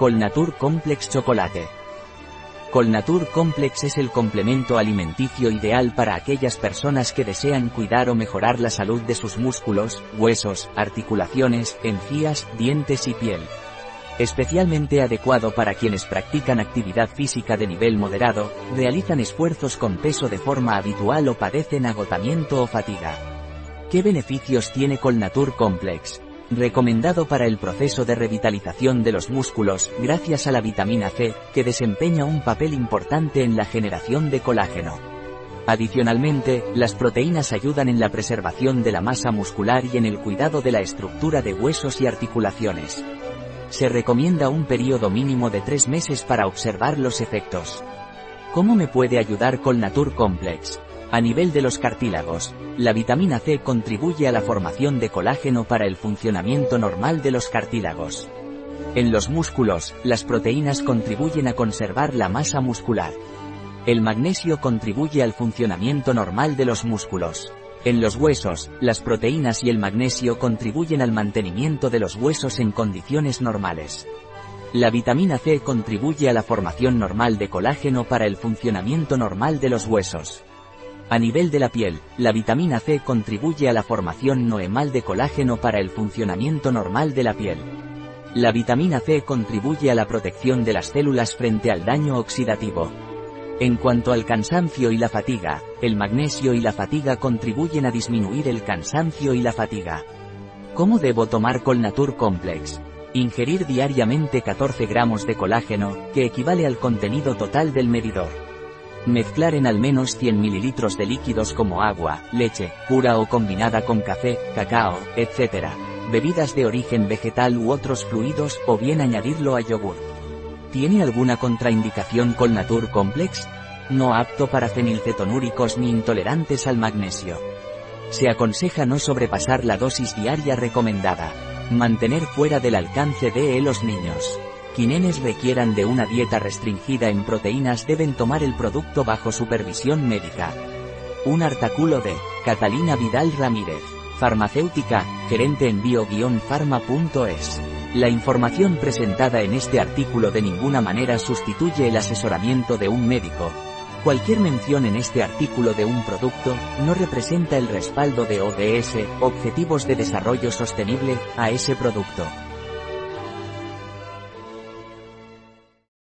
Colnatur Complex Chocolate. Colnatur Complex es el complemento alimenticio ideal para aquellas personas que desean cuidar o mejorar la salud de sus músculos, huesos, articulaciones, encías, dientes y piel. Especialmente adecuado para quienes practican actividad física de nivel moderado, realizan esfuerzos con peso de forma habitual o padecen agotamiento o fatiga. ¿Qué beneficios tiene Colnatur Complex? Recomendado para el proceso de revitalización de los músculos, gracias a la vitamina C, que desempeña un papel importante en la generación de colágeno. Adicionalmente, las proteínas ayudan en la preservación de la masa muscular y en el cuidado de la estructura de huesos y articulaciones. Se recomienda un periodo mínimo de tres meses para observar los efectos. ¿Cómo me puede ayudar con Natur Complex? A nivel de los cartílagos, la vitamina C contribuye a la formación de colágeno para el funcionamiento normal de los cartílagos. En los músculos, las proteínas contribuyen a conservar la masa muscular. El magnesio contribuye al funcionamiento normal de los músculos. En los huesos, las proteínas y el magnesio contribuyen al mantenimiento de los huesos en condiciones normales. La vitamina C contribuye a la formación normal de colágeno para el funcionamiento normal de los huesos. A nivel de la piel, la vitamina C contribuye a la formación noemal de colágeno para el funcionamiento normal de la piel. La vitamina C contribuye a la protección de las células frente al daño oxidativo. En cuanto al cansancio y la fatiga, el magnesio y la fatiga contribuyen a disminuir el cansancio y la fatiga. ¿Cómo debo tomar Colnatur Complex? Ingerir diariamente 14 gramos de colágeno, que equivale al contenido total del medidor. Mezclar en al menos 100 ml de líquidos como agua, leche, pura o combinada con café, cacao, etc. Bebidas de origen vegetal u otros fluidos o bien añadirlo a yogur. ¿Tiene alguna contraindicación con Natur Complex? No apto para fenilcetonúricos ni intolerantes al magnesio. Se aconseja no sobrepasar la dosis diaria recomendada. Mantener fuera del alcance de los niños quienes requieran de una dieta restringida en proteínas deben tomar el producto bajo supervisión médica. Un artículo de Catalina Vidal Ramírez, farmacéutica, gerente en bio-pharma.es. La información presentada en este artículo de ninguna manera sustituye el asesoramiento de un médico. Cualquier mención en este artículo de un producto, no representa el respaldo de ODS, Objetivos de Desarrollo Sostenible, a ese producto.